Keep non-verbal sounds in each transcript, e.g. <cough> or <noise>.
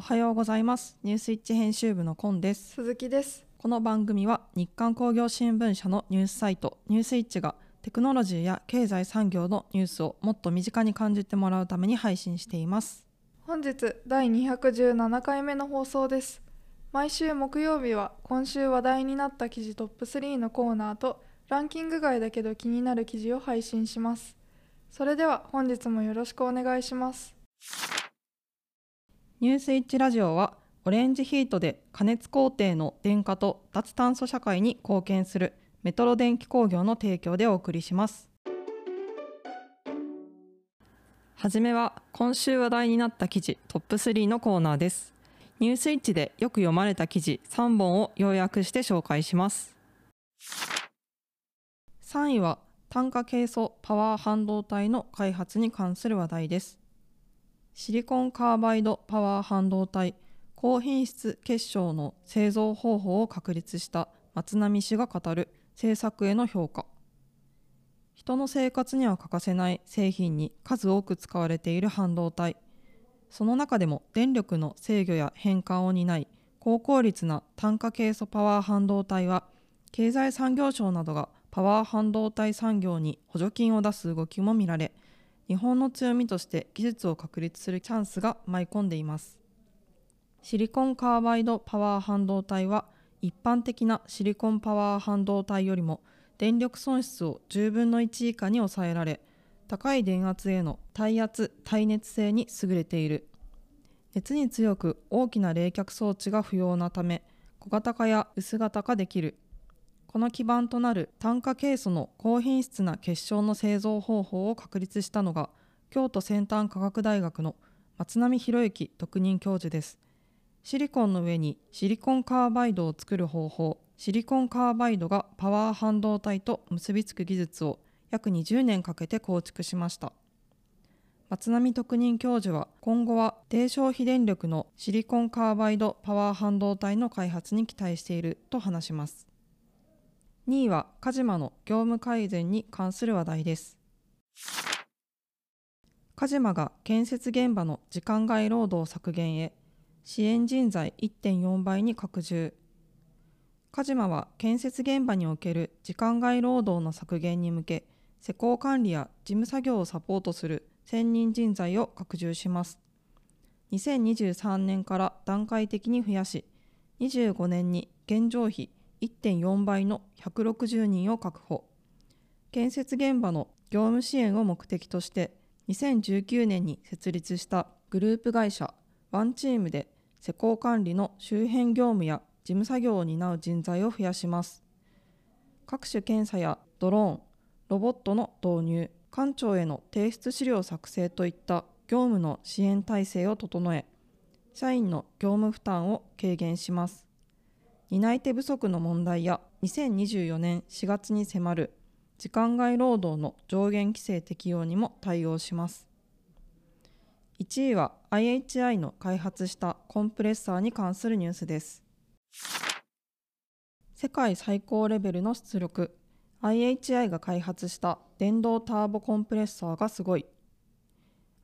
おはようございます。ニュースイッチ編集部のコンです。鈴木です。この番組は日刊工業新聞社のニュースサイトニュースイッチがテクノロジーや経済産業のニュースをもっと身近に感じてもらうために配信しています。本日第217回目の放送です。毎週木曜日は今週話題になった記事トップ3のコーナーとランキング外だけど気になる記事を配信します。それでは本日もよろしくお願いしますニュースイッチラジオはオレンジヒートで加熱工程の電化と脱炭素社会に貢献するメトロ電気工業の提供でお送りします。はじめは今週話題になった記事トップ3のコーナーです。ニュースイッチでよく読まれた記事3本を要約して紹介します。3位は単価ケイ素パワー半導体の開発に関する話題です。シリコンカーバイドパワー半導体高品質結晶の製造方法を確立した松並氏が語る政策への評価。人の生活には欠かせない製品に数多く使われている半導体。その中でも電力の制御や変換を担い高効率な単価ケイ素パワー半導体は経済産業省などがパワー半導体産業に補助金を出す動きも見られ日本の強みとして技術を確立するチャンスが舞い込んでいます。シリコンカーバイドパワー半導体は一般的なシリコンパワー半導体よりも電力損失を10分の1以下に抑えられ高い電圧への耐圧耐熱性に優れている。熱に強く大きな冷却装置が不要なため小型化や薄型化できる。この基盤となる炭化ケイ素の高品質な結晶の製造方法を確立したのが京都先端科学大学の松並博之特任教授です。シリコンの上にシリコンカーバイドを作る方法シリコンカーバイドがパワー半導体と結びつく技術を約20年かけて構築しました。松並特任教授は今後は低消費電力のシリコンカーバイドパワー半導体の開発に期待していると話します。2位はカジマの業務改善に関する話題です。カジマが建設現場の時間外労働削減へ支援人材1.4倍に拡充。カジマは建設現場における時間外労働の削減に向け施工管理や事務作業をサポートする専任人材を拡充します。2023年から段階的に増やし25年に現状費1.4倍の160人を確保建設現場の業務支援を目的として2019年に設立したグループ会社ワンチームで施工管理の周辺業務や事務作業を担う人材を増やします。各種検査やドローンロボットの導入官庁への提出資料作成といった業務の支援体制を整え社員の業務負担を軽減します。担い手不足の問題や2024年4月に迫る時間外労働の上限規制適用にも対応します。1位は IHI の開発したコンプレッサーに関するニュースです。世界最高レベルの出力 IHI が開発した電動ターボコンプレッサーがすごい。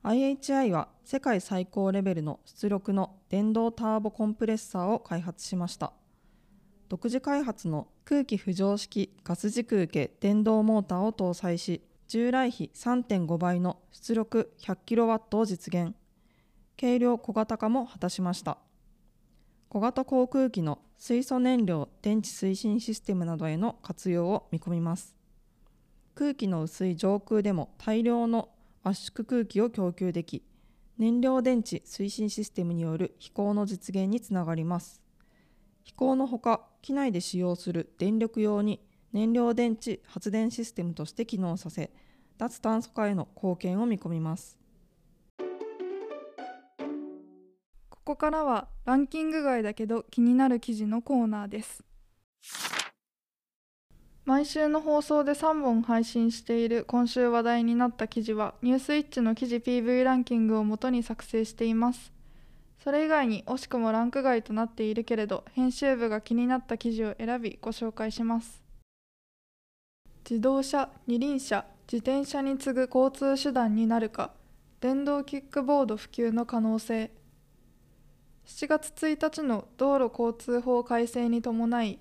IHI は世界最高レベルの出力の電動ターボコンプレッサーを開発しました。独自開発の空気浮上式ガス軸受け電動モーターを搭載し従来比3.5倍の出力 100kW を実現。軽量小型化も果たしました。小型航空機の水素燃料電池推進システムなどへの活用を見込みます。空気の薄い上空でも大量の圧縮空気を供給でき燃料電池推進システムによる飛行の実現につながります。飛行のほか機内で使用する電力用に燃料電池発電システムとして機能させ脱炭素化への貢献を見込みます。ここからはランキング外だけど気になる記事のコーナーです。毎週の放送で3本配信している今週話題になった記事はニュースイッチの記事 PV ランキングをもとに作成しています。それ以外に惜しくもランク外となっているけれど編集部が気になった記事を選びご紹介します。自動車二輪車自転車に次ぐ交通手段になるか電動キックボード普及の可能性。7月1日の道路交通法改正に伴い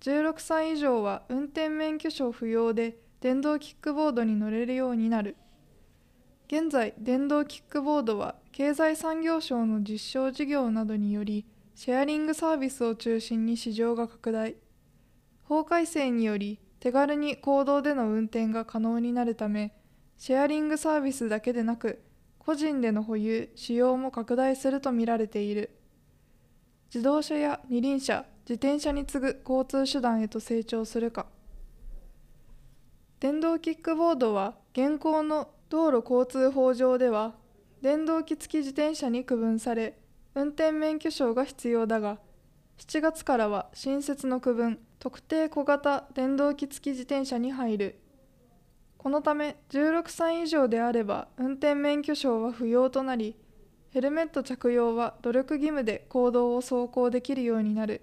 16歳以上は運転免許証不要で電動キックボードに乗れるようになる。現在電動キックボードは経済産業省の実証事業などによりシェアリングサービスを中心に市場が拡大。法改正により手軽に公道での運転が可能になるためシェアリングサービスだけでなく個人での保有使用も拡大するとみられている。自動車や二輪車自転車に次ぐ交通手段へと成長するか。電動キックボードは現行の道路交通法上では電動機付き自転車に区分され運転免許証が必要だが7月からは新設の区分特定小型電動機付き自転車に入る。このため16歳以上であれば運転免許証は不要となりヘルメット着用は努力義務で公道を走行できるようになる。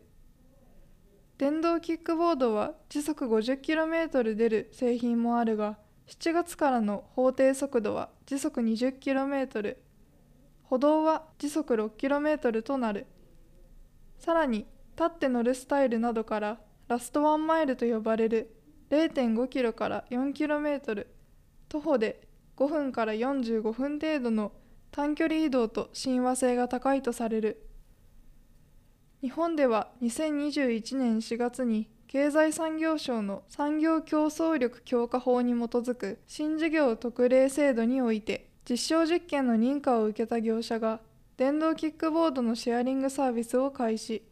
電動キックボードは時速 50km 出る製品もあるが7月からの法定速度は時速 20km 歩道は時速 6km となる。さらに立って乗るスタイルなどからラストワンマイルと呼ばれる0.5キロから4キロメートル徒歩で5分から45分程度の短距離移動と親和性が高いとされる。日本では2021年4月に経済産業省の産業競争力強化法に基づく新事業特例制度において実証実験の認可を受けた業者が電動キックボードのシェアリングサービスを開始。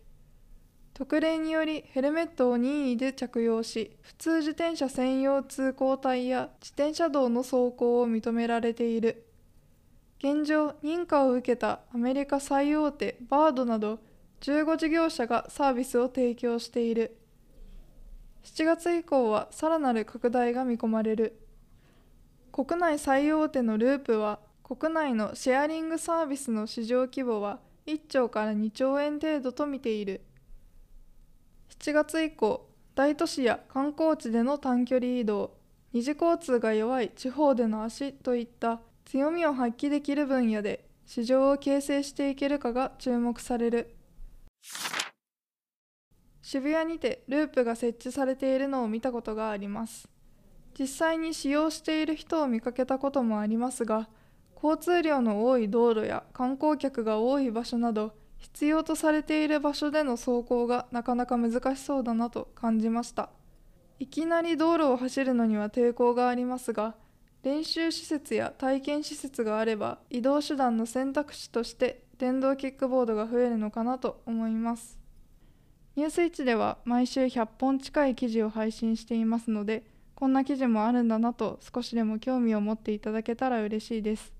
特例によりヘルメットを任意で着用し普通自転車専用通行帯や自転車道の走行を認められている。現状認可を受けたアメリカ最大手バードなど15事業者がサービスを提供している。7月以降はさらなる拡大が見込まれる。国内最大手のループは国内のシェアリングサービスの市場規模は1兆から2兆円程度と見ている。7月以降大都市や観光地での短距離移動二次交通が弱い地方での足といった強みを発揮できる分野で市場を形成していけるかが注目される。渋谷にてループが設置されているのを見たことがあります。実際に使用している人を見かけたこともありますが交通量の多い道路や観光客が多い場所など必要とされている場所での走行がなかなか難しそうだなと感じました。いきなり道路を走るのには抵抗がありますが練習施設や体験施設があれば移動手段の選択肢として電動キックボードが増えるのかなと思います。ニュースイッチでは毎週100本近い記事を配信していますのでこんな記事もあるんだなと少しでも興味を持っていただけたら嬉しいです。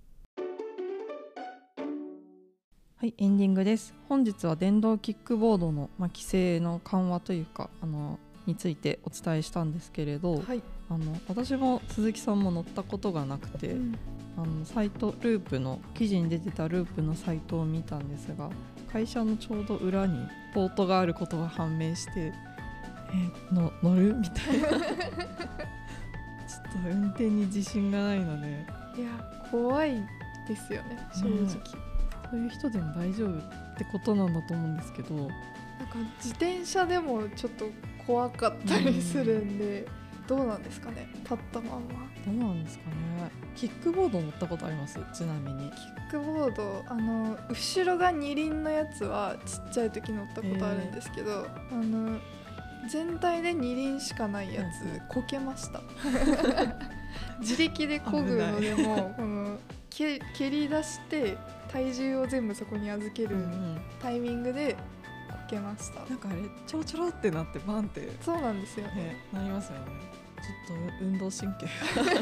はい、エンディングです。本日は電動キックボードの、まあ、規制の緩和というかあのについてお伝えしたんですけれど、はい、あの私も鈴木さんも乗ったことがなくて、うんあのサイトループの記事に出てたループのサイトを見たんですが会社のちょうど裏にポートがあることが判明してえの乗る？みたいな。ちょっと運転に自信がないので。いや怖いですよね正直、ねそういう人でも大丈夫ってことなんだと思うんですけど。なんか自転車でもちょっと怖かったりするんで、どうなんですかね立ったまんま。どうなんですかね。キックボード乗ったことあります？ちなみに。キックボードあの後ろが二輪のやつはちっちゃい時乗ったことあるんですけど、あの全体で二輪しかないやつ、うん。こけました。<laughs> 自力で漕ぐのでもこのけ蹴り出して体重を全部そこに預けるタイミングでこけました、なんかあれちょろちょろってなってバンって。そうなんですよ。ねねなりますよね。ちょっと運動神経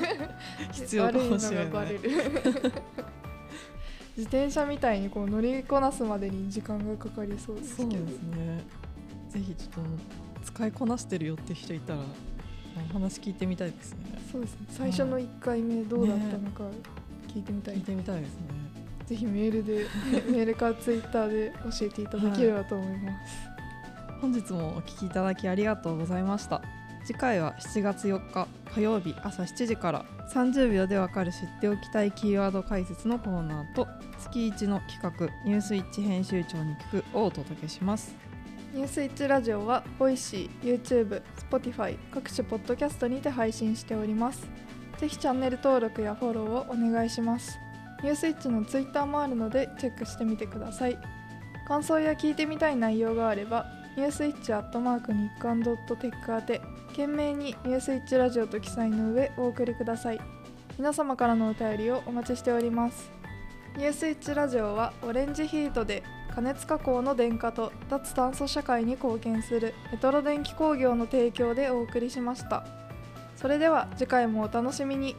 <laughs> 必要かもしれない。<laughs> 自転車みたいにこう乗りこなすまでに時間がかかりそうですけど。そうですね。ぜひちょっと使いこなしてるよって人いたらお話聞いてみたいですね。そうですね。最初の1回目どうだったのか聞いてみたい、聞いてみたいですねぜひメールで <laughs> メールかツイッターで教えていただければと思います、本日もお聞きいただきありがとうございました。次回は7月4日火曜日朝7時から30秒でわかる知っておきたいキーワード解説のコーナーと月1の企画ニュースイッチ編集長に聞くをお届けします。ニュースイッチラジオは Voicy、YouTube、Spotify 各種ポッドキャストにて配信しております。ぜひチャンネル登録やフォローをお願いしますニュースイッチの Twitter もあるのでチェックしてみてください。感想や聞いてみたい内容があればニュースイッチアットマーク日刊ドットテック宛て懸命にニュースイッチラジオと記載の上お送りください。皆様からのお便りをお待ちしております。ニュースイッチラジオはオレンジヒートで加熱加工の電化と脱炭素社会に貢献するメトロ電気工業の提供でお送りしました。それでは次回もお楽しみに。